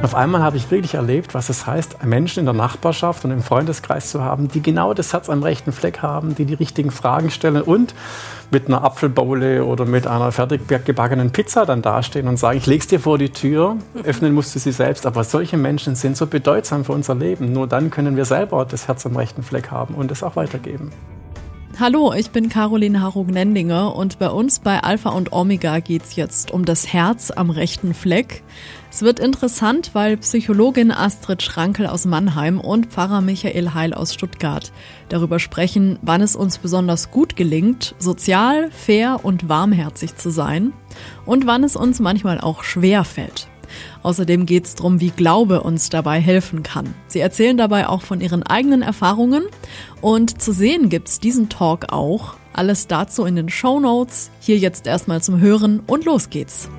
Auf einmal habe ich wirklich erlebt, was es heißt, Menschen in der Nachbarschaft und im Freundeskreis zu haben, die genau das Herz am rechten Fleck haben, die die richtigen Fragen stellen und mit einer Apfelbowle oder mit einer fertig gebackenen Pizza dann dastehen und sagen, ich leg's dir vor die Tür, öffnen musst du sie selbst. Aber solche Menschen sind so bedeutsam für unser Leben. Nur dann können wir selber das Herz am rechten Fleck haben und es auch weitergeben. Hallo, ich bin Caroline Harug-Nendinger und bei uns bei Alpha und Omega geht's jetzt um das Herz am rechten Fleck. Es wird interessant, weil Psychologin Astrid Schrankel aus Mannheim und Pfarrer Michael Heil aus Stuttgart darüber sprechen, wann es uns besonders gut gelingt, sozial, fair und warmherzig zu sein und wann es uns manchmal auch schwer fällt. Außerdem geht es darum, wie Glaube uns dabei helfen kann. Sie erzählen dabei auch von ihren eigenen Erfahrungen und zu sehen gibt's diesen Talk auch. Alles dazu in den Show Notes. Hier jetzt erstmal zum Hören und los geht's.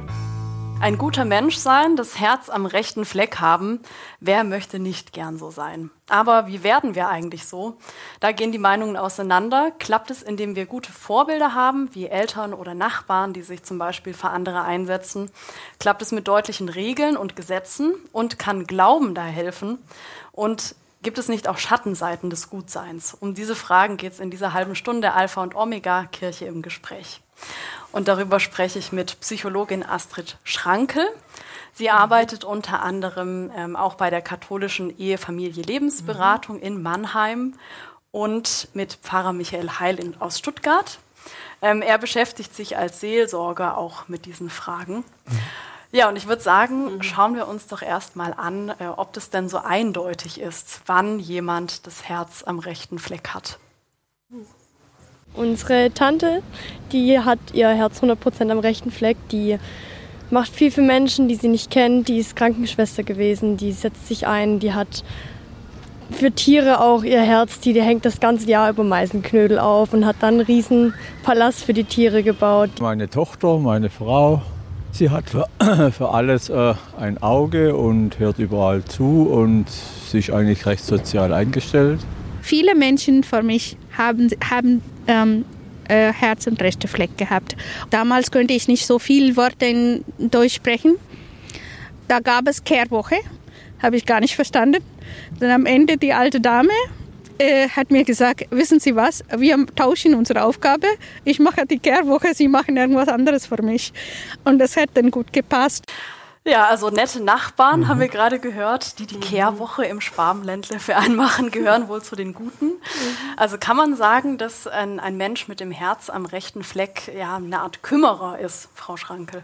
Ein guter Mensch sein, das Herz am rechten Fleck haben, wer möchte nicht gern so sein? Aber wie werden wir eigentlich so? Da gehen die Meinungen auseinander. Klappt es, indem wir gute Vorbilder haben, wie Eltern oder Nachbarn, die sich zum Beispiel für andere einsetzen? Klappt es mit deutlichen Regeln und Gesetzen? Und kann Glauben da helfen? Und gibt es nicht auch Schattenseiten des Gutseins? Um diese Fragen geht es in dieser halben Stunde Alpha und Omega Kirche im Gespräch. Und darüber spreche ich mit Psychologin Astrid Schrankel. Sie arbeitet unter anderem ähm, auch bei der katholischen Ehe-Familie-Lebensberatung mhm. in Mannheim und mit Pfarrer Michael Heil in, aus Stuttgart. Ähm, er beschäftigt sich als Seelsorger auch mit diesen Fragen. Mhm. Ja, und ich würde sagen, mhm. schauen wir uns doch erstmal an, äh, ob das denn so eindeutig ist, wann jemand das Herz am rechten Fleck hat. Unsere Tante, die hat ihr Herz 100% am rechten Fleck. Die macht viel für Menschen, die sie nicht kennt. Die ist Krankenschwester gewesen. Die setzt sich ein. Die hat für Tiere auch ihr Herz. Die, die hängt das ganze Jahr über Meisenknödel auf und hat dann einen riesen Palast für die Tiere gebaut. Meine Tochter, meine Frau, sie hat für, für alles äh, ein Auge und hört überall zu und sich eigentlich recht sozial eingestellt. Viele Menschen für mich haben, haben ähm, äh, Herz und rechte Fleck gehabt. Damals konnte ich nicht so viele Worte in Deutsch sprechen. Da gab es Kehrwoche, habe ich gar nicht verstanden. Dann am Ende die alte Dame äh, hat mir gesagt, wissen Sie was, wir tauschen unsere Aufgabe. Ich mache die Kehrwoche, Sie machen irgendwas anderes für mich. Und das hat dann gut gepasst. Ja, also nette Nachbarn mhm. haben wir gerade gehört, die die mhm. Kehrwoche im Schwabenländle für einen machen, gehören wohl zu den Guten. Mhm. Also kann man sagen, dass ein, ein, Mensch mit dem Herz am rechten Fleck ja eine Art Kümmerer ist, Frau Schrankel?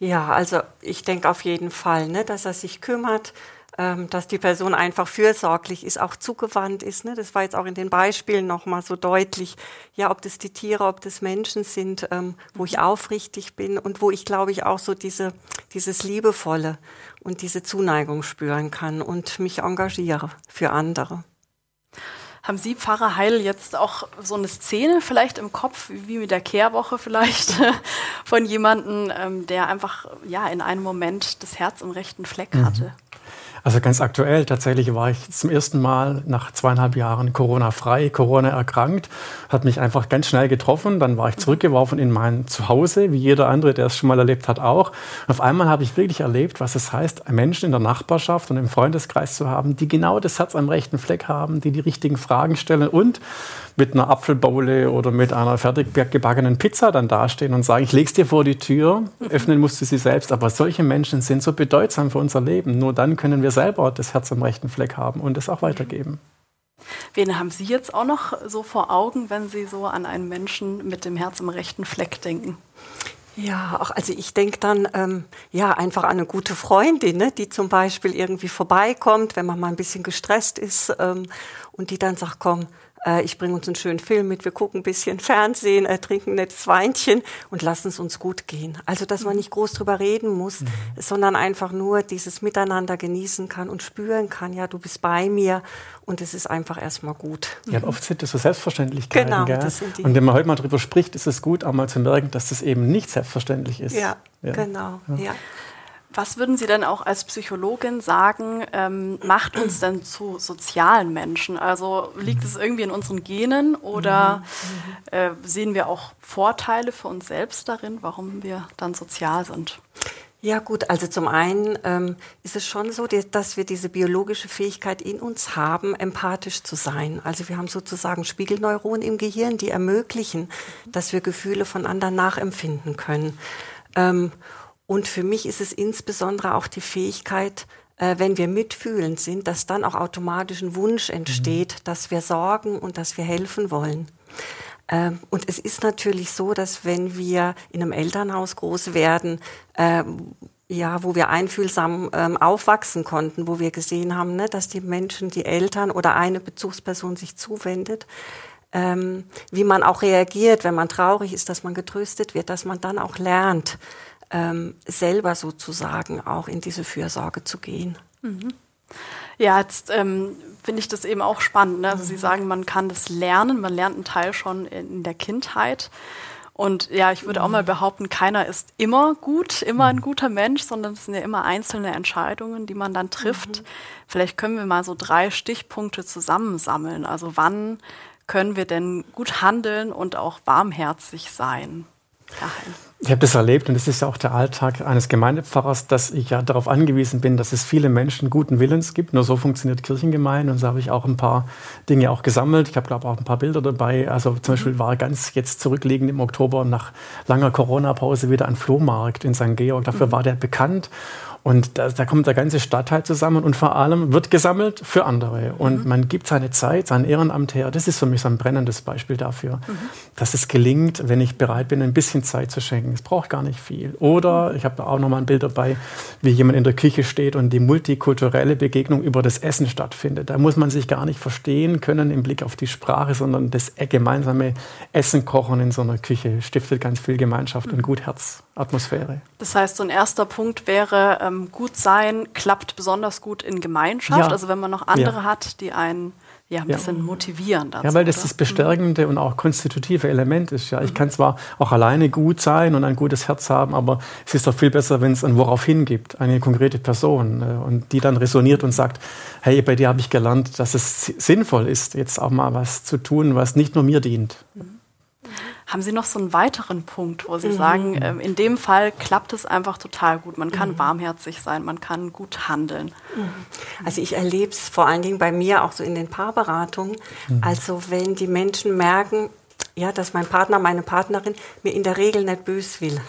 Ja, also ich denke auf jeden Fall, ne, dass er sich kümmert, ähm, dass die Person einfach fürsorglich ist, auch zugewandt ist. Ne? Das war jetzt auch in den Beispielen nochmal so deutlich. Ja, ob das die Tiere, ob das Menschen sind, ähm, wo ich aufrichtig bin und wo ich, glaube ich, auch so diese, dieses Liebevolle und diese Zuneigung spüren kann und mich engagiere für andere. Haben Sie, Pfarrer Heil, jetzt auch so eine Szene vielleicht im Kopf, wie mit der Kehrwoche vielleicht, von jemandem, ähm, der einfach ja in einem Moment das Herz im rechten Fleck mhm. Also ganz aktuell, tatsächlich war ich zum ersten Mal nach zweieinhalb Jahren Corona-frei, Corona erkrankt, hat mich einfach ganz schnell getroffen. Dann war ich zurückgeworfen in mein Zuhause, wie jeder andere, der es schon mal erlebt hat, auch. Und auf einmal habe ich wirklich erlebt, was es heißt, Menschen in der Nachbarschaft und im Freundeskreis zu haben, die genau das Herz am rechten Fleck haben, die die richtigen Fragen stellen und mit einer Apfelbowle oder mit einer fertig gebackenen Pizza dann dastehen und sagen, ich leg's dir vor die Tür, öffnen musst du sie selbst. Aber solche Menschen sind so bedeutsam für unser Leben. Nur dann können wir selber das Herz am rechten Fleck haben und es auch weitergeben. Wen haben Sie jetzt auch noch so vor Augen, wenn Sie so an einen Menschen mit dem Herz am rechten Fleck denken? Ja, auch, also ich denke dann ähm, ja einfach an eine gute Freundin, ne, die zum Beispiel irgendwie vorbeikommt, wenn man mal ein bisschen gestresst ist ähm, und die dann sagt, komm, äh, ich bringe uns einen schönen Film mit, wir gucken ein bisschen Fernsehen, äh, trinken ein nettes Weinchen und lassen es uns gut gehen. Also, dass man nicht groß drüber reden muss, mhm. sondern einfach nur dieses Miteinander genießen kann und spüren kann, ja, du bist bei mir und es ist einfach erstmal gut. Ja, oft sind das so Selbstverständlichkeiten. Genau, gell? das sind die. Und wenn man heute mal drüber spricht, ist es gut, auch mal zu merken, dass das eben nicht selbstverständlich ist. Ja, ja. genau, ja. ja. Was würden Sie denn auch als Psychologin sagen, ähm, macht uns denn zu sozialen Menschen? Also liegt es irgendwie in unseren Genen oder mhm. äh, sehen wir auch Vorteile für uns selbst darin, warum wir dann sozial sind? Ja gut, also zum einen ähm, ist es schon so, dass wir diese biologische Fähigkeit in uns haben, empathisch zu sein. Also wir haben sozusagen Spiegelneuronen im Gehirn, die ermöglichen, dass wir Gefühle von anderen nachempfinden können. Ähm, und für mich ist es insbesondere auch die Fähigkeit, äh, wenn wir mitfühlend sind, dass dann auch automatisch ein Wunsch entsteht, mhm. dass wir sorgen und dass wir helfen wollen. Ähm, und es ist natürlich so, dass wenn wir in einem Elternhaus groß werden, äh, ja, wo wir einfühlsam ähm, aufwachsen konnten, wo wir gesehen haben, ne, dass die Menschen, die Eltern oder eine Bezugsperson sich zuwendet, ähm, wie man auch reagiert, wenn man traurig ist, dass man getröstet wird, dass man dann auch lernt, ähm, selber sozusagen auch in diese Fürsorge zu gehen. Mhm. Ja, jetzt ähm, finde ich das eben auch spannend. Ne? Also Sie sagen, man kann das lernen, man lernt einen Teil schon in der Kindheit. Und ja, ich würde auch mal behaupten, keiner ist immer gut, immer ein guter Mensch, sondern es sind ja immer einzelne Entscheidungen, die man dann trifft. Mhm. Vielleicht können wir mal so drei Stichpunkte zusammensammeln. Also wann können wir denn gut handeln und auch warmherzig sein? Daheim. Ich habe das erlebt und es ist ja auch der Alltag eines Gemeindepfarrers, dass ich ja darauf angewiesen bin, dass es viele Menschen guten Willens gibt. Nur so funktioniert Kirchengemeinde und so habe ich auch ein paar Dinge auch gesammelt. Ich habe glaube auch ein paar Bilder dabei. Also zum Beispiel war ganz jetzt zurückliegend im Oktober nach langer Corona-Pause wieder ein Flohmarkt in St. Georg. Dafür mhm. war der bekannt und da, da, kommt der ganze Stadtteil zusammen und vor allem wird gesammelt für andere. Und mhm. man gibt seine Zeit, sein Ehrenamt her. Das ist für mich so ein brennendes Beispiel dafür, mhm. dass es gelingt, wenn ich bereit bin, ein bisschen Zeit zu schenken. Es braucht gar nicht viel. Oder mhm. ich habe auch noch mal ein Bild dabei, wie jemand in der Küche steht und die multikulturelle Begegnung über das Essen stattfindet. Da muss man sich gar nicht verstehen können im Blick auf die Sprache, sondern das gemeinsame Essen kochen in so einer Küche stiftet ganz viel Gemeinschaft und mhm. Gutherzatmosphäre. Das heißt, so ein erster Punkt wäre, ähm, gut sein klappt besonders gut in Gemeinschaft. Ja. Also wenn man noch andere ja. hat, die einen ja, ein bisschen motivieren dazu. Ja, weil das oder? das bestärkende und auch konstitutive Element ist. Ja, ich mhm. kann zwar auch alleine gut sein und ein gutes Herz haben, aber es ist doch viel besser, wenn es ein Woraufhin gibt, eine konkrete Person äh, und die dann resoniert und sagt, hey, bei dir habe ich gelernt, dass es sinnvoll ist, jetzt auch mal was zu tun, was nicht nur mir dient. Mhm. Haben Sie noch so einen weiteren Punkt, wo Sie mhm. sagen, ähm, in dem Fall klappt es einfach total gut. Man kann mhm. warmherzig sein, man kann gut handeln. Mhm. Also ich erlebe es vor allen Dingen bei mir auch so in den Paarberatungen. Mhm. Also wenn die Menschen merken, ja, dass mein Partner, meine Partnerin mir in der Regel nicht bös will.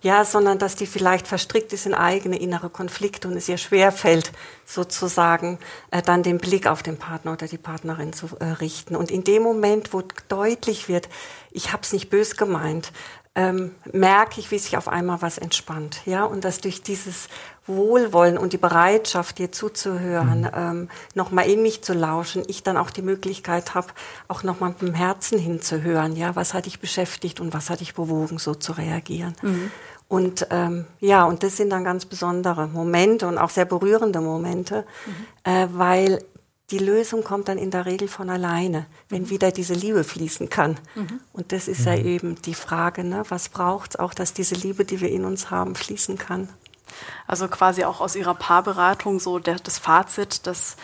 Ja, sondern dass die vielleicht verstrickt ist in eigene innere Konflikte und es ihr schwerfällt, sozusagen äh, dann den Blick auf den Partner oder die Partnerin zu äh, richten. Und in dem Moment, wo deutlich wird, ich habe es nicht bös gemeint, ähm, merke ich, wie sich auf einmal was entspannt. Ja, und dass durch dieses Wohlwollen und die Bereitschaft, dir zuzuhören, mhm. ähm, nochmal in mich zu lauschen, ich dann auch die Möglichkeit habe, auch nochmal mit dem Herzen hinzuhören. Ja, was hat dich beschäftigt und was hat dich bewogen, so zu reagieren. Mhm. Und ähm, ja, und das sind dann ganz besondere Momente und auch sehr berührende Momente, mhm. äh, weil die Lösung kommt dann in der Regel von alleine, wenn mhm. wieder diese Liebe fließen kann. Mhm. Und das ist ja mhm. eben die Frage, ne? was braucht es auch, dass diese Liebe, die wir in uns haben, fließen kann. Also quasi auch aus Ihrer Paarberatung so der, das Fazit, dass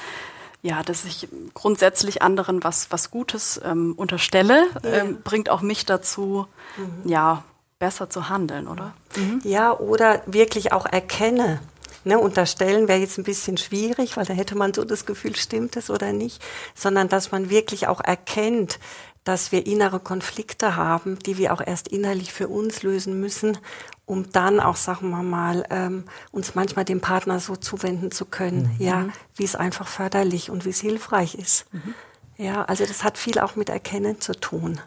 ja, dass ich grundsätzlich anderen was, was Gutes ähm, unterstelle, ja. ähm, bringt auch mich dazu, mhm. ja, besser zu handeln, oder? Mhm. Ja, oder wirklich auch erkenne, Ne, unterstellen wäre jetzt ein bisschen schwierig, weil da hätte man so das Gefühl, stimmt es oder nicht, sondern dass man wirklich auch erkennt, dass wir innere Konflikte haben, die wir auch erst innerlich für uns lösen müssen, um dann auch, sagen wir mal, ähm, uns manchmal dem Partner so zuwenden zu können, mhm. ja, wie es einfach förderlich und wie es hilfreich ist. Mhm. Ja, also das hat viel auch mit Erkennen zu tun.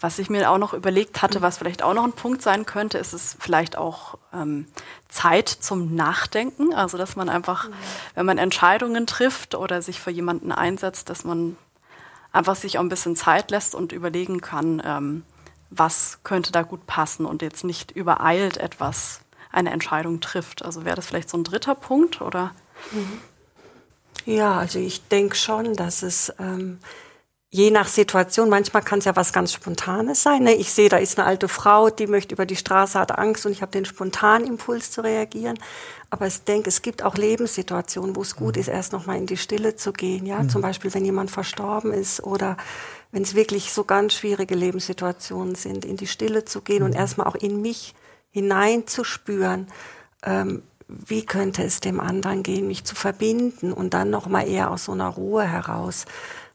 Was ich mir auch noch überlegt hatte, was vielleicht auch noch ein Punkt sein könnte, ist es vielleicht auch ähm, Zeit zum Nachdenken. Also dass man einfach, wenn man Entscheidungen trifft oder sich für jemanden einsetzt, dass man einfach sich auch ein bisschen Zeit lässt und überlegen kann, ähm, was könnte da gut passen und jetzt nicht übereilt etwas, eine Entscheidung trifft. Also wäre das vielleicht so ein dritter Punkt oder? Ja, also ich denke schon, dass es ähm, je nach Situation, manchmal kann es ja was ganz Spontanes sein. Ne? Ich sehe, da ist eine alte Frau, die möchte über die Straße, hat Angst und ich habe den spontanen Impuls zu reagieren. Aber ich denke, es gibt auch Lebenssituationen, wo es gut mhm. ist, erst noch mal in die Stille zu gehen. Ja, mhm. zum Beispiel, wenn jemand verstorben ist oder wenn es wirklich so ganz schwierige Lebenssituationen sind, in die Stille zu gehen mhm. und erstmal auch in mich hineinzuspüren ähm, wie könnte es dem anderen gehen, mich zu verbinden und dann noch mal eher aus so einer Ruhe heraus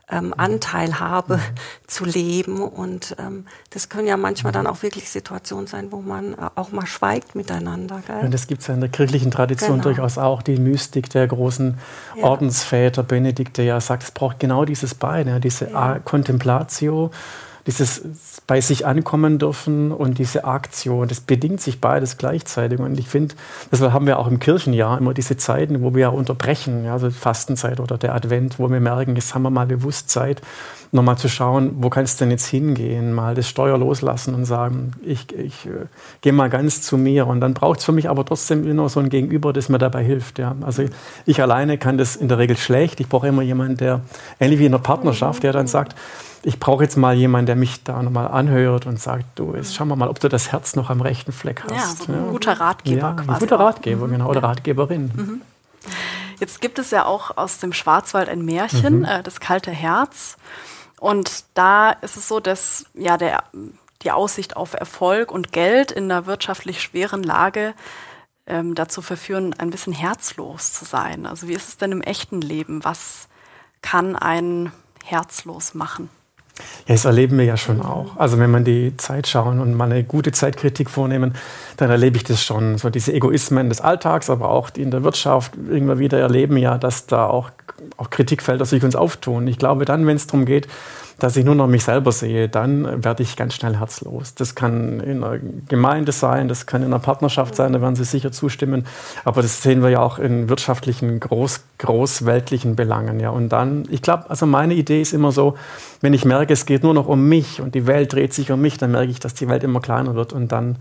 ähm, Anteil habe, mhm. zu leben. Und ähm, das können ja manchmal dann auch wirklich Situationen sein, wo man äh, auch mal schweigt miteinander. Gell? Und das gibt es ja in der kirchlichen Tradition genau. durchaus auch. Die Mystik der großen ja. Ordensväter, Benedikt, der ja sagt, es braucht genau dieses Bein, diese ja. Contemplatio dieses bei sich ankommen dürfen und diese Aktion, das bedingt sich beides gleichzeitig. Und ich finde, deshalb haben wir auch im Kirchenjahr immer diese Zeiten, wo wir ja unterbrechen, ja, also Fastenzeit oder der Advent, wo wir merken, jetzt haben wir mal bewusst Zeit, nochmal zu schauen, wo kann es denn jetzt hingehen, mal das Steuer loslassen und sagen, ich, ich äh, gehe mal ganz zu mir. Und dann braucht es für mich aber trotzdem immer so ein Gegenüber, das mir dabei hilft. Ja. Also ich, alleine kann das in der Regel schlecht. Ich brauche immer jemanden, der, ähnlich wie in einer Partnerschaft, der dann sagt, ich brauche jetzt mal jemanden, der mich da nochmal anhört und sagt, du, jetzt schauen wir mal, ob du das Herz noch am rechten Fleck hast. Ja, so ein ja. guter Ratgeber ja, quasi. Ein guter Ratgeber, auch. genau, oder Ratgeberin. Mhm. Jetzt gibt es ja auch aus dem Schwarzwald ein Märchen, mhm. äh, das kalte Herz. Und da ist es so, dass ja der, die Aussicht auf Erfolg und Geld in einer wirtschaftlich schweren Lage ähm, dazu verführen, ein bisschen herzlos zu sein. Also wie ist es denn im echten Leben? Was kann einen herzlos machen? Ja, das erleben wir ja schon auch. Also wenn man die Zeit schauen und mal eine gute Zeitkritik vornehmen, dann erlebe ich das schon. So diese Egoismen des Alltags, aber auch die in der Wirtschaft immer wieder erleben ja, dass da auch, auch Kritikfelder sich uns auftun. Ich glaube dann, wenn es darum geht, dass ich nur noch mich selber sehe, dann werde ich ganz schnell herzlos. Das kann in einer Gemeinde sein, das kann in einer Partnerschaft sein, da werden Sie sicher zustimmen. Aber das sehen wir ja auch in wirtschaftlichen, groß, großweltlichen Belangen. Ja. Und dann, ich glaube, also meine Idee ist immer so, wenn ich merke, es geht nur noch um mich und die Welt dreht sich um mich, dann merke ich, dass die Welt immer kleiner wird und dann,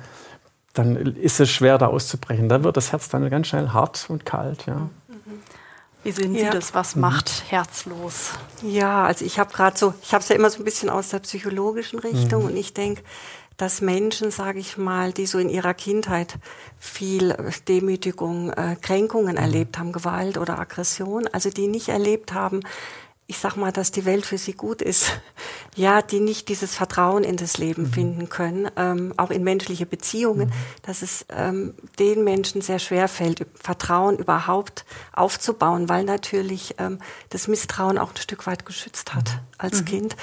dann ist es schwer, da auszubrechen. Da wird das Herz dann ganz schnell hart und kalt. Ja. Wie sehen Sie das? Was mhm. macht herzlos? Ja, also ich habe gerade so, ich habe es ja immer so ein bisschen aus der psychologischen Richtung mhm. und ich denke, dass Menschen, sage ich mal, die so in ihrer Kindheit viel Demütigung, äh, Kränkungen mhm. erlebt haben, Gewalt oder Aggression, also die nicht erlebt haben, ich sag mal, dass die Welt für sie gut ist, ja, die nicht dieses Vertrauen in das Leben mhm. finden können, ähm, auch in menschliche Beziehungen, mhm. dass es ähm, den Menschen sehr schwer fällt, Vertrauen überhaupt aufzubauen, weil natürlich ähm, das Misstrauen auch ein Stück weit geschützt hat mhm. als mhm. Kind.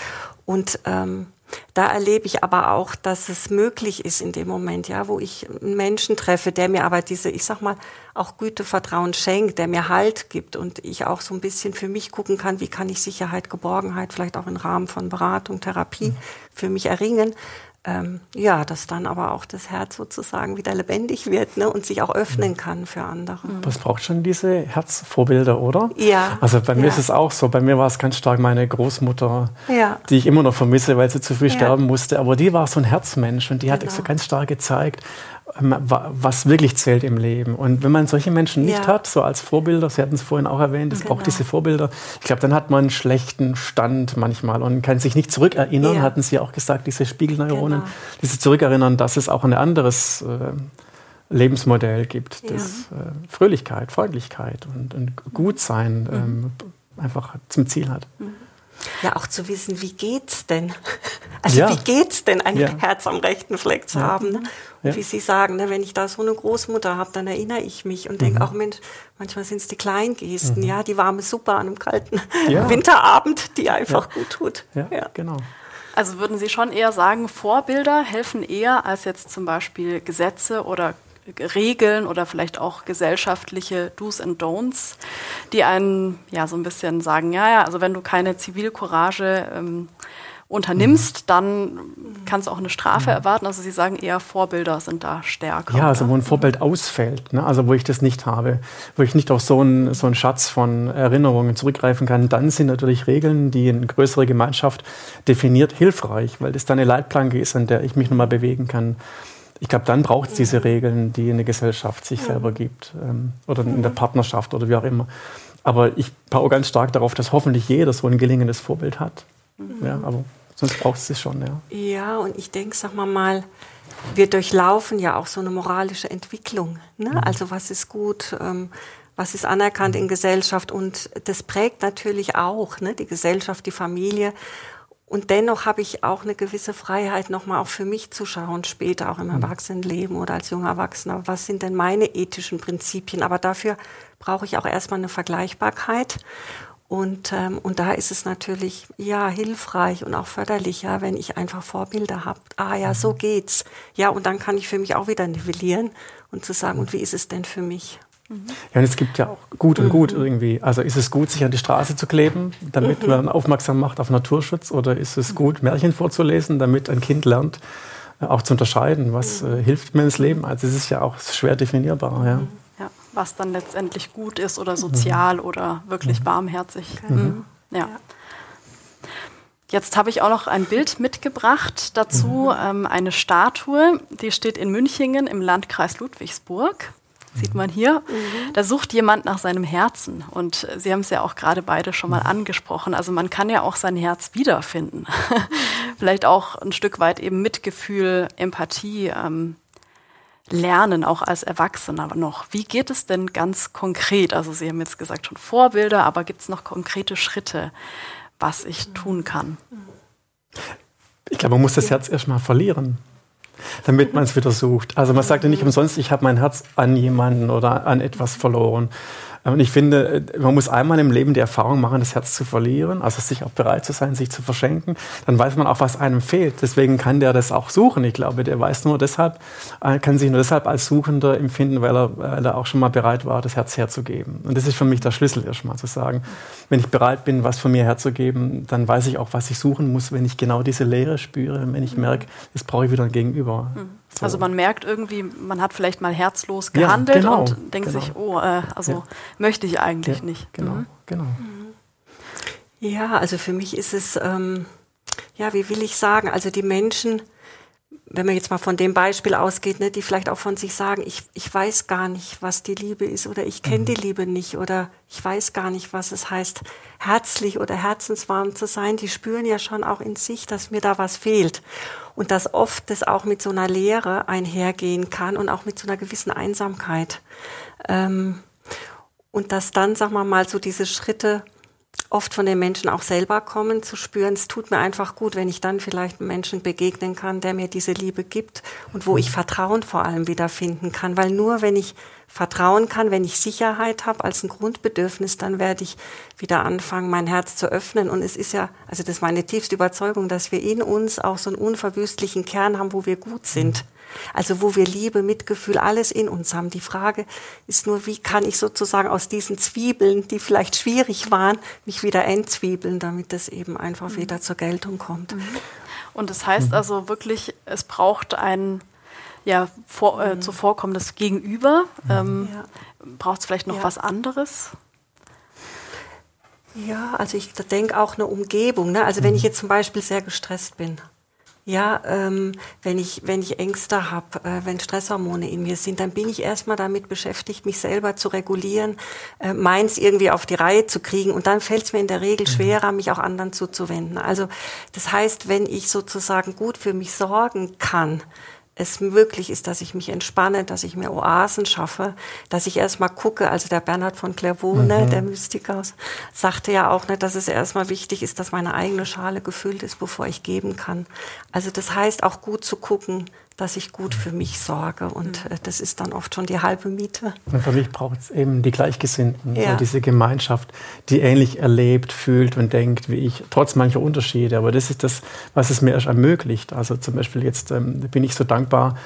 Und ähm, da erlebe ich aber auch, dass es möglich ist in dem Moment, ja, wo ich einen Menschen treffe, der mir aber diese, ich sag mal, auch Güte, Vertrauen schenkt, der mir Halt gibt und ich auch so ein bisschen für mich gucken kann, wie kann ich Sicherheit, Geborgenheit, vielleicht auch im Rahmen von Beratung, Therapie mhm. für mich erringen ähm, ja, dass dann aber auch das Herz sozusagen wieder lebendig wird ne, und sich auch öffnen kann für andere. Was braucht schon diese Herzvorbilder, oder? Ja. Also bei mir ja. ist es auch so. Bei mir war es ganz stark meine Großmutter, ja. die ich immer noch vermisse, weil sie zu früh ja. sterben musste. Aber die war so ein Herzmensch und die genau. hat so ganz stark gezeigt, was wirklich zählt im Leben. Und wenn man solche Menschen nicht ja. hat, so als Vorbilder, Sie hatten es vorhin auch erwähnt, es genau. braucht diese Vorbilder, ich glaube, dann hat man einen schlechten Stand manchmal und kann sich nicht zurückerinnern, ja. hatten Sie auch gesagt, diese Spiegelneuronen, genau. diese zurückerinnern, dass es auch ein anderes äh, Lebensmodell gibt, das äh, Fröhlichkeit, Freundlichkeit und, und Gutsein mhm. ähm, einfach zum Ziel hat. Mhm. Ja, auch zu wissen, wie geht's denn? Also ja. wie geht's denn, ein ja. Herz am rechten Fleck zu ja. haben? Ne? Und wie Sie sagen, ne, wenn ich da so eine Großmutter habe, dann erinnere ich mich und mhm. denke auch, Mensch, manchmal sind es die Kleingesten, mhm. ja, die warme Suppe an einem kalten Winterabend, die einfach gut tut. Ja, genau. Also würden Sie schon eher sagen, Vorbilder helfen eher als jetzt zum Beispiel Gesetze oder Regeln oder vielleicht auch gesellschaftliche Do's and Don'ts, die einen ja so ein bisschen sagen, ja, ja, also wenn du keine Zivilcourage ähm, unternimmst, dann kannst du auch eine Strafe mhm. erwarten. Also Sie sagen eher, Vorbilder sind da stärker. Ja, also wo ein Vorbild ausfällt, ne? also wo ich das nicht habe, wo ich nicht auf so einen, so einen Schatz von Erinnerungen zurückgreifen kann, dann sind natürlich Regeln, die eine größere Gemeinschaft definiert, hilfreich, weil das dann eine Leitplanke ist, an der ich mich nochmal bewegen kann. Ich glaube, dann braucht es diese Regeln, die eine Gesellschaft sich selber gibt ähm, oder in der Partnerschaft oder wie auch immer. Aber ich baue ganz stark darauf, dass hoffentlich jeder so ein gelingendes Vorbild hat. Mhm. Ja, aber sonst braucht es es schon, ja. Ja, und ich denke, sag mal mal, wir durchlaufen ja auch so eine moralische Entwicklung. Ne? Mhm. Also was ist gut, ähm, was ist anerkannt in Gesellschaft und das prägt natürlich auch ne, die Gesellschaft, die Familie. Und dennoch habe ich auch eine gewisse Freiheit, nochmal auch für mich zu schauen, später auch im mhm. Erwachsenenleben oder als junger Erwachsener. Was sind denn meine ethischen Prinzipien? Aber dafür brauche ich auch erstmal eine Vergleichbarkeit. Und, ähm, und da ist es natürlich ja hilfreich und auch förderlich, ja, wenn ich einfach Vorbilder habe. Ah ja, so mhm. geht's. Ja, und dann kann ich für mich auch wieder nivellieren und zu sagen, und wie ist es denn für mich? Ja, und es gibt ja auch gut und gut mhm. irgendwie. Also ist es gut, sich an die Straße zu kleben, damit mhm. man aufmerksam macht auf Naturschutz? Oder ist es gut, Märchen vorzulesen, damit ein Kind lernt, äh, auch zu unterscheiden, was äh, hilft mir ins Leben? Also es ist ja auch schwer definierbar. Ja. Was dann letztendlich gut ist oder sozial mhm. oder wirklich barmherzig. Mhm. Ja. Jetzt habe ich auch noch ein Bild mitgebracht dazu, ähm, eine Statue, die steht in Münchingen im Landkreis Ludwigsburg sieht man hier. Mhm. Da sucht jemand nach seinem Herzen. Und Sie haben es ja auch gerade beide schon mal angesprochen. Also man kann ja auch sein Herz wiederfinden. Vielleicht auch ein Stück weit eben Mitgefühl, Empathie ähm, lernen, auch als Erwachsener noch. Wie geht es denn ganz konkret? Also Sie haben jetzt gesagt schon Vorbilder, aber gibt es noch konkrete Schritte, was ich tun kann? Ich glaube, man muss das Herz erstmal verlieren damit man es wieder sucht. Also man sagt ja nicht umsonst, ich habe mein Herz an jemanden oder an etwas verloren. Und ich finde, man muss einmal im Leben die Erfahrung machen, das Herz zu verlieren, also sich auch bereit zu sein, sich zu verschenken. Dann weiß man auch, was einem fehlt. Deswegen kann der das auch suchen. Ich glaube, der weiß nur deshalb, äh, kann sich nur deshalb als Suchender empfinden, weil er, weil er auch schon mal bereit war, das Herz herzugeben. Und das ist für mich der Schlüssel erstmal zu sagen, wenn ich bereit bin, was von mir herzugeben, dann weiß ich auch, was ich suchen muss, wenn ich genau diese Leere spüre, wenn ich merke, jetzt brauche ich wieder ein Gegenüber. Mhm. So. Also man merkt irgendwie, man hat vielleicht mal herzlos gehandelt ja, genau, und denkt genau. sich, oh, äh, also ja. möchte ich eigentlich ja, nicht. Genau, mhm. genau. Ja, also für mich ist es, ähm, ja, wie will ich sagen, also die Menschen, wenn man jetzt mal von dem Beispiel ausgeht, ne, die vielleicht auch von sich sagen, ich, ich weiß gar nicht, was die Liebe ist oder ich kenne mhm. die Liebe nicht oder ich weiß gar nicht, was es heißt, herzlich oder herzenswarm zu sein, die spüren ja schon auch in sich, dass mir da was fehlt und dass oft das auch mit so einer Leere einhergehen kann und auch mit so einer gewissen Einsamkeit. Ähm, und dass dann, sagen wir mal, so diese Schritte oft von den Menschen auch selber kommen, zu spüren, es tut mir einfach gut, wenn ich dann vielleicht einem Menschen begegnen kann, der mir diese Liebe gibt und wo ich mhm. Vertrauen vor allem wiederfinden kann. Weil nur wenn ich vertrauen kann, wenn ich Sicherheit habe als ein Grundbedürfnis, dann werde ich wieder anfangen, mein Herz zu öffnen. Und es ist ja, also das ist meine tiefste Überzeugung, dass wir in uns auch so einen unverwüstlichen Kern haben, wo wir gut sind. Also wo wir Liebe, Mitgefühl, alles in uns haben. Die Frage ist nur, wie kann ich sozusagen aus diesen Zwiebeln, die vielleicht schwierig waren, mich wieder entzwiebeln, damit das eben einfach mhm. wieder zur Geltung kommt. Mhm. Und das heißt mhm. also wirklich, es braucht ein ja, vor, äh, mhm. zuvorkommendes Gegenüber. Ähm, ja. Braucht es vielleicht noch ja. was anderes? Ja, also ich denke auch eine Umgebung. Ne? Also wenn ich mhm. jetzt zum Beispiel sehr gestresst bin, ja, ähm, wenn ich wenn ich Ängste habe, äh, wenn Stresshormone in mir sind, dann bin ich erstmal damit beschäftigt, mich selber zu regulieren, äh, meins irgendwie auf die Reihe zu kriegen und dann fällt es mir in der Regel mhm. schwerer, mich auch anderen zuzuwenden. Also das heißt, wenn ich sozusagen gut für mich sorgen kann, es möglich ist, dass ich mich entspanne, dass ich mir Oasen schaffe, dass ich erstmal gucke. Also der Bernhard von Clairvaux, mhm. ne, der Mystiker, sagte ja auch, ne, dass es erstmal wichtig ist, dass meine eigene Schale gefüllt ist, bevor ich geben kann. Also das heißt auch gut zu gucken, dass ich gut für mich sorge. Und äh, das ist dann oft schon die halbe Miete. Und für mich braucht es eben die Gleichgesinnten, ja. so diese Gemeinschaft, die ähnlich erlebt, fühlt und denkt wie ich, trotz mancher Unterschiede. Aber das ist das, was es mir erst ermöglicht. Also zum Beispiel jetzt ähm, bin ich so dankbar,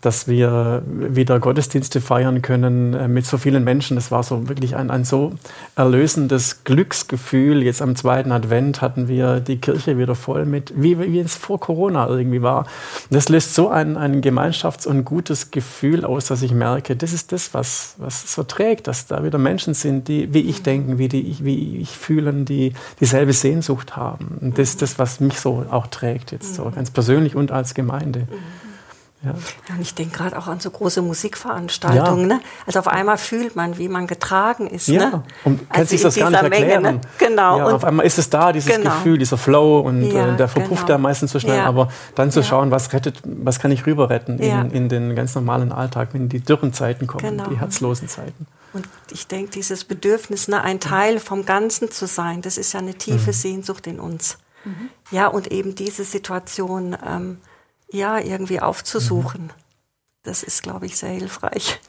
dass wir wieder Gottesdienste feiern können äh, mit so vielen Menschen. Das war so wirklich ein, ein so erlösendes Glücksgefühl. Jetzt am zweiten Advent hatten wir die Kirche wieder voll mit, wie, wie es vor Corona irgendwie war. Das löst so ein, ein Gemeinschafts- und gutes Gefühl aus, dass ich merke, das ist das, was, was so trägt, dass da wieder Menschen sind, die wie ich denken, wie, die, wie ich fühlen, die dieselbe Sehnsucht haben. Und das ist das, was mich so auch trägt jetzt so ganz persönlich und als Gemeinde. Ja. Und ich denke gerade auch an so große Musikveranstaltungen. Ja. Ne? Also auf einmal fühlt man, wie man getragen ist. Ja, ne? und kann also sich das gar nicht erklären. Menge, ne? Genau. Ja, und auf einmal ist es da, dieses genau. Gefühl, dieser Flow und ja, äh, der verpufft genau. ja meistens so schnell. Ja. Aber dann zu schauen, was rettet, was kann ich rüber retten in, in, den ganz normalen Alltag, wenn die dürren Zeiten kommen, genau. die herzlosen Zeiten. Und ich denke, dieses Bedürfnis, ne, ein Teil vom Ganzen zu sein, das ist ja eine tiefe mhm. Sehnsucht in uns. Mhm. Ja, und eben diese Situation ähm, ja irgendwie aufzusuchen. Mhm. Das ist, glaube ich, sehr hilfreich.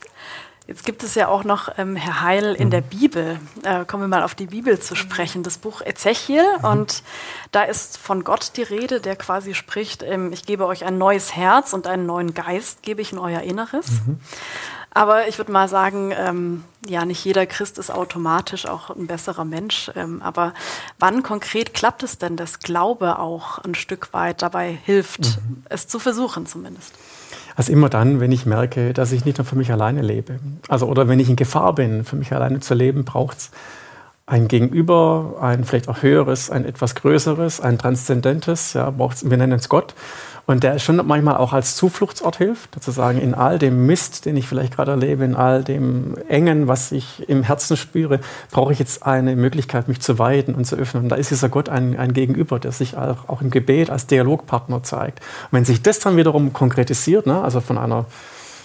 Jetzt gibt es ja auch noch, ähm, Herr Heil, in der Bibel, äh, kommen wir mal auf die Bibel zu sprechen, das Buch Ezechiel. Und da ist von Gott die Rede, der quasi spricht, ähm, ich gebe euch ein neues Herz und einen neuen Geist gebe ich in euer Inneres. Mhm. Aber ich würde mal sagen, ähm, ja, nicht jeder Christ ist automatisch auch ein besserer Mensch. Ähm, aber wann konkret klappt es denn, dass Glaube auch ein Stück weit dabei hilft, mhm. es zu versuchen zumindest? Also immer dann, wenn ich merke, dass ich nicht nur für mich alleine lebe. Also oder wenn ich in Gefahr bin, für mich alleine zu leben, braucht es ein Gegenüber, ein vielleicht auch höheres, ein etwas größeres, ein transzendentes, ja, braucht's, wir nennen es Gott. Und der schon manchmal auch als Zufluchtsort hilft, sozusagen in all dem Mist, den ich vielleicht gerade erlebe, in all dem Engen, was ich im Herzen spüre, brauche ich jetzt eine Möglichkeit, mich zu weiden und zu öffnen. Und da ist dieser Gott ein, ein Gegenüber, der sich auch, auch im Gebet als Dialogpartner zeigt. Und wenn sich das dann wiederum konkretisiert, ne, also von einer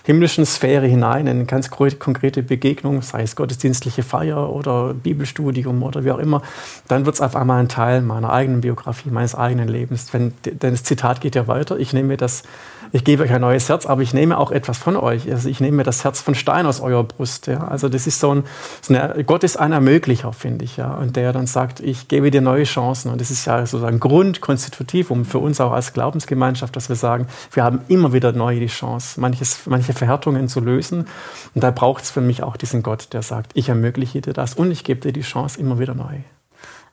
himmlischen Sphäre hinein, eine ganz konkrete Begegnung, sei es gottesdienstliche Feier oder Bibelstudium oder wie auch immer, dann wird es auf einmal ein Teil meiner eigenen Biografie, meines eigenen Lebens. Wenn, denn das Zitat geht ja weiter. Ich nehme das ich gebe euch ein neues Herz, aber ich nehme auch etwas von euch. Also ich nehme das Herz von Stein aus eurer Brust. Ja. Also das ist so ein, so eine, Gott ist ein Ermöglicher, finde ich, ja. Und der dann sagt, ich gebe dir neue Chancen. Und das ist ja sozusagen grundkonstitutiv, um für uns auch als Glaubensgemeinschaft, dass wir sagen, wir haben immer wieder neu die Chance, manches, manche Verhärtungen zu lösen. Und da braucht es für mich auch diesen Gott, der sagt, ich ermögliche dir das und ich gebe dir die Chance immer wieder neu.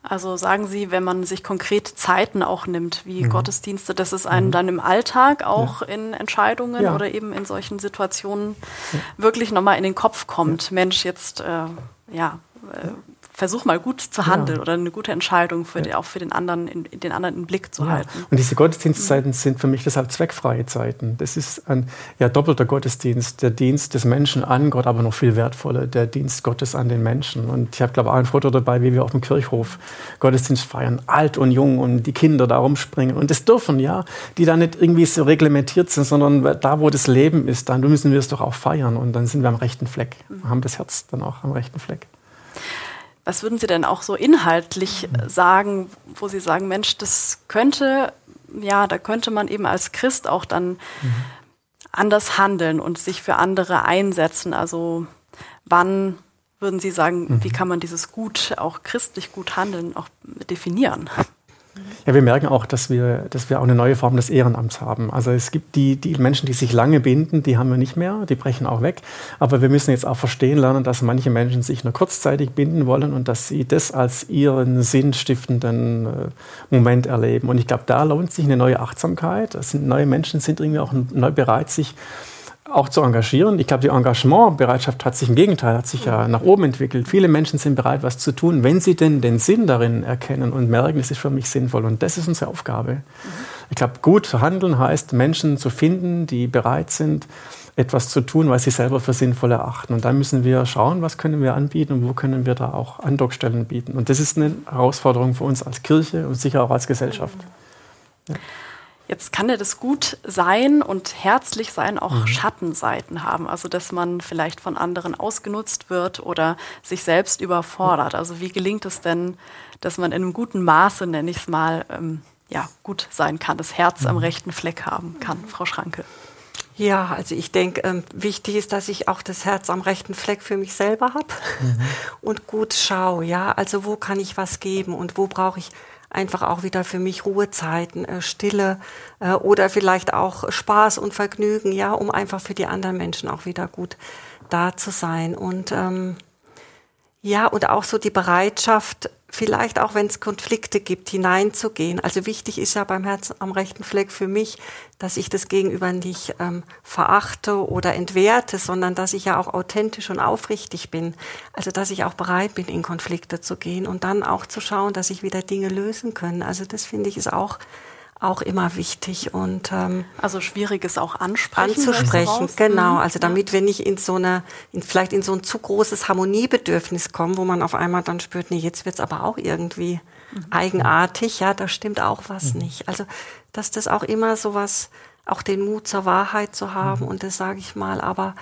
Also sagen Sie, wenn man sich konkret Zeiten auch nimmt, wie mhm. Gottesdienste, dass es einem mhm. dann im Alltag auch ja. in Entscheidungen ja. oder eben in solchen Situationen ja. wirklich nochmal in den Kopf kommt, Mensch, jetzt äh, ja, äh, versuch mal gut zu handeln ja. oder eine gute Entscheidung für ja. die, auch für den anderen, in, den anderen im Blick zu ja. halten. Und diese Gottesdienstzeiten sind für mich deshalb zweckfreie Zeiten. Das ist ein ja, doppelter Gottesdienst, der Dienst des Menschen an Gott, aber noch viel wertvoller, der Dienst Gottes an den Menschen. Und ich habe, glaube ich, auch ein Foto dabei, wie wir auf dem Kirchhof Gottesdienst feiern, alt und jung und die Kinder da rumspringen. Und das dürfen, ja, die da nicht irgendwie so reglementiert sind, sondern da, wo das Leben ist, dann müssen wir es doch auch feiern. Und dann sind wir am rechten Fleck, mhm. haben das Herz dann auch am rechten Fleck. Was würden Sie denn auch so inhaltlich sagen, wo Sie sagen, Mensch, das könnte, ja, da könnte man eben als Christ auch dann mhm. anders handeln und sich für andere einsetzen? Also wann würden Sie sagen, mhm. wie kann man dieses gut, auch christlich gut handeln, auch definieren? Ja, wir merken auch, dass wir, dass wir auch eine neue Form des Ehrenamts haben. Also es gibt die, die Menschen, die sich lange binden, die haben wir nicht mehr, die brechen auch weg. Aber wir müssen jetzt auch verstehen lernen, dass manche Menschen sich nur kurzzeitig binden wollen und dass sie das als ihren sinnstiftenden äh, Moment erleben. Und ich glaube, da lohnt sich eine neue Achtsamkeit. Das sind, neue Menschen sind irgendwie auch neu bereit, sich auch zu engagieren. Ich glaube, die Engagementbereitschaft hat sich im Gegenteil, hat sich ja nach oben entwickelt. Viele Menschen sind bereit, was zu tun, wenn sie denn den Sinn darin erkennen und merken, es ist für mich sinnvoll. Und das ist unsere Aufgabe. Ich glaube, gut handeln heißt, Menschen zu finden, die bereit sind, etwas zu tun, was sie selber für sinnvoll erachten. Und da müssen wir schauen, was können wir anbieten und wo können wir da auch Andockstellen bieten. Und das ist eine Herausforderung für uns als Kirche und sicher auch als Gesellschaft. Ja. Jetzt kann ja das gut sein und herzlich sein auch mhm. Schattenseiten haben. Also, dass man vielleicht von anderen ausgenutzt wird oder sich selbst überfordert. Also, wie gelingt es denn, dass man in einem guten Maße, nenne ich es mal, ähm, ja, gut sein kann, das Herz mhm. am rechten Fleck haben kann, Frau Schranke? Ja, also ich denke, ähm, wichtig ist, dass ich auch das Herz am rechten Fleck für mich selber habe mhm. und gut schaue. Ja, also wo kann ich was geben und wo brauche ich einfach auch wieder für mich Ruhezeiten, äh, Stille äh, oder vielleicht auch Spaß und Vergnügen, ja, um einfach für die anderen Menschen auch wieder gut da zu sein. Und ähm, ja, und auch so die Bereitschaft, vielleicht auch wenn es Konflikte gibt, hineinzugehen. Also wichtig ist ja beim Herz am rechten Fleck für mich, dass ich das Gegenüber nicht ähm, verachte oder entwerte, sondern dass ich ja auch authentisch und aufrichtig bin. Also dass ich auch bereit bin, in Konflikte zu gehen und dann auch zu schauen, dass ich wieder Dinge lösen können. Also das finde ich ist auch auch immer wichtig und ähm, also schwieriges auch ansprechen anzusprechen genau mhm. also damit wir nicht in so eine in, vielleicht in so ein zu großes Harmoniebedürfnis kommen wo man auf einmal dann spürt nee jetzt wird's aber auch irgendwie mhm. eigenartig ja da stimmt auch was mhm. nicht also dass das auch immer so was auch den Mut zur Wahrheit zu haben mhm. und das sage ich mal aber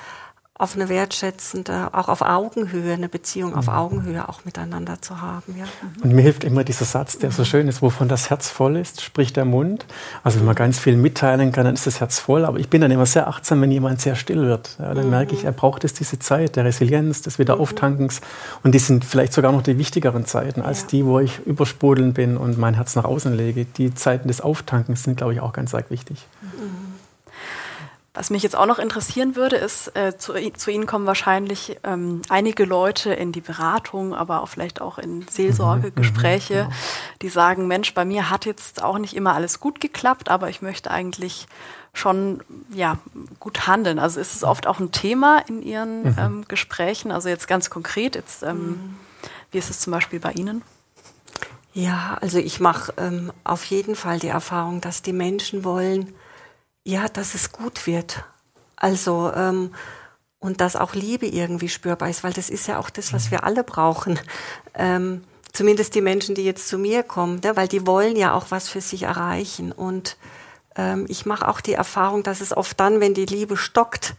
auf eine wertschätzende, auch auf Augenhöhe, eine Beziehung auf mhm. Augenhöhe auch miteinander zu haben. Ja. Und mir hilft immer dieser Satz, der so schön ist, wovon das Herz voll ist, spricht der Mund. Also wenn man ganz viel mitteilen kann, dann ist das Herz voll. Aber ich bin dann immer sehr achtsam, wenn jemand sehr still wird. Ja, dann mhm. merke ich, er braucht es diese Zeit der Resilienz, des Wiederauftankens. Und die sind vielleicht sogar noch die wichtigeren Zeiten als ja. die, wo ich übersprudeln bin und mein Herz nach außen lege. Die Zeiten des Auftankens sind, glaube ich, auch ganz arg wichtig. Mhm. Was mich jetzt auch noch interessieren würde, ist, äh, zu, zu, Ihnen kommen wahrscheinlich ähm, einige Leute in die Beratung, aber auch vielleicht auch in Seelsorgegespräche, mhm, mhm, genau. die sagen, Mensch, bei mir hat jetzt auch nicht immer alles gut geklappt, aber ich möchte eigentlich schon ja, gut handeln. Also ist es oft auch ein Thema in Ihren mhm. ähm, Gesprächen? Also jetzt ganz konkret, jetzt, ähm, mhm. wie ist es zum Beispiel bei Ihnen? Ja, also ich mache ähm, auf jeden Fall die Erfahrung, dass die Menschen wollen, ja, dass es gut wird. Also, ähm, und dass auch Liebe irgendwie spürbar ist, weil das ist ja auch das, was wir alle brauchen. Ähm, zumindest die Menschen, die jetzt zu mir kommen, ne? weil die wollen ja auch was für sich erreichen. Und ähm, ich mache auch die Erfahrung, dass es oft dann, wenn die Liebe stockt,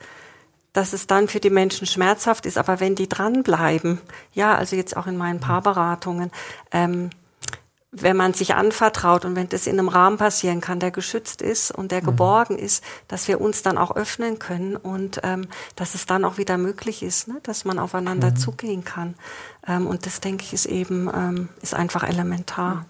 dass es dann für die Menschen schmerzhaft ist. Aber wenn die dranbleiben, ja, also jetzt auch in meinen Paarberatungen, ähm, wenn man sich anvertraut und wenn das in einem Rahmen passieren kann, der geschützt ist und der mhm. geborgen ist, dass wir uns dann auch öffnen können und ähm, dass es dann auch wieder möglich ist, ne, dass man aufeinander mhm. zugehen kann. Ähm, und das denke ich ist eben ähm, ist einfach elementar.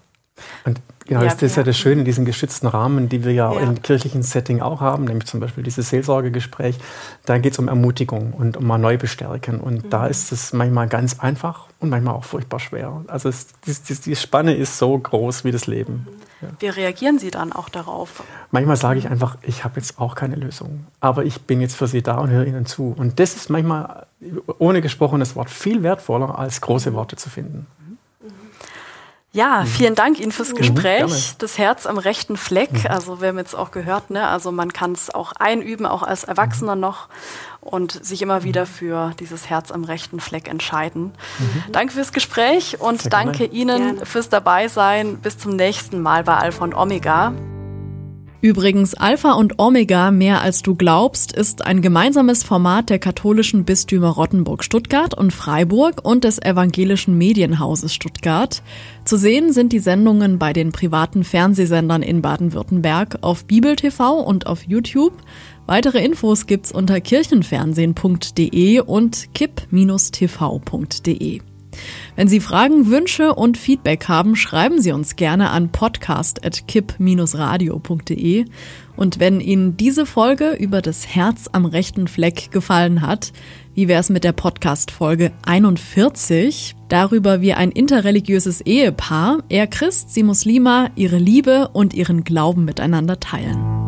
Und genau, ja, das ist ja. ja das Schöne in diesen geschützten Rahmen, die wir ja, ja, im kirchlichen Setting auch haben, nämlich zum Beispiel dieses Seelsorgegespräch. Da geht es um Ermutigung und um mal neu bestärken. Und mhm. da ist es manchmal ganz einfach und manchmal auch furchtbar schwer. Also es, die, die, die, Spanne ist so groß wie das Leben. Mhm. Wie reagieren Sie dann auch darauf? Manchmal sage ich einfach, ich habe jetzt auch keine Lösung. Aber ich bin jetzt für Sie da und höre Ihnen zu. Und das ist manchmal ohne gesprochenes Wort viel wertvoller, als große Worte zu finden. Ja, mhm. vielen Dank Ihnen fürs mhm, Gespräch. Mhm, das Herz am rechten Fleck. Mhm. Also wir haben jetzt auch gehört, ne? also man kann es auch einüben, auch als Erwachsener noch und sich immer wieder für dieses Herz am rechten Fleck entscheiden. Mhm. Danke fürs Gespräch und Sehr danke gerne. Ihnen fürs Dabeisein. Bis zum nächsten Mal bei Alpha und Omega. Übrigens, Alpha und Omega mehr als du glaubst ist ein gemeinsames Format der katholischen Bistümer Rottenburg Stuttgart und Freiburg und des evangelischen Medienhauses Stuttgart. Zu sehen sind die Sendungen bei den privaten Fernsehsendern in Baden-Württemberg auf Bibel TV und auf YouTube. Weitere Infos gibt's unter kirchenfernsehen.de und kipp-tv.de. Wenn Sie Fragen, Wünsche und Feedback haben, schreiben Sie uns gerne an podcast.kipp-radio.de. Und wenn Ihnen diese Folge über das Herz am rechten Fleck gefallen hat, wie wäre es mit der Podcast-Folge 41? Darüber, wie ein interreligiöses Ehepaar, er Christ, sie Muslima, ihre Liebe und ihren Glauben miteinander teilen.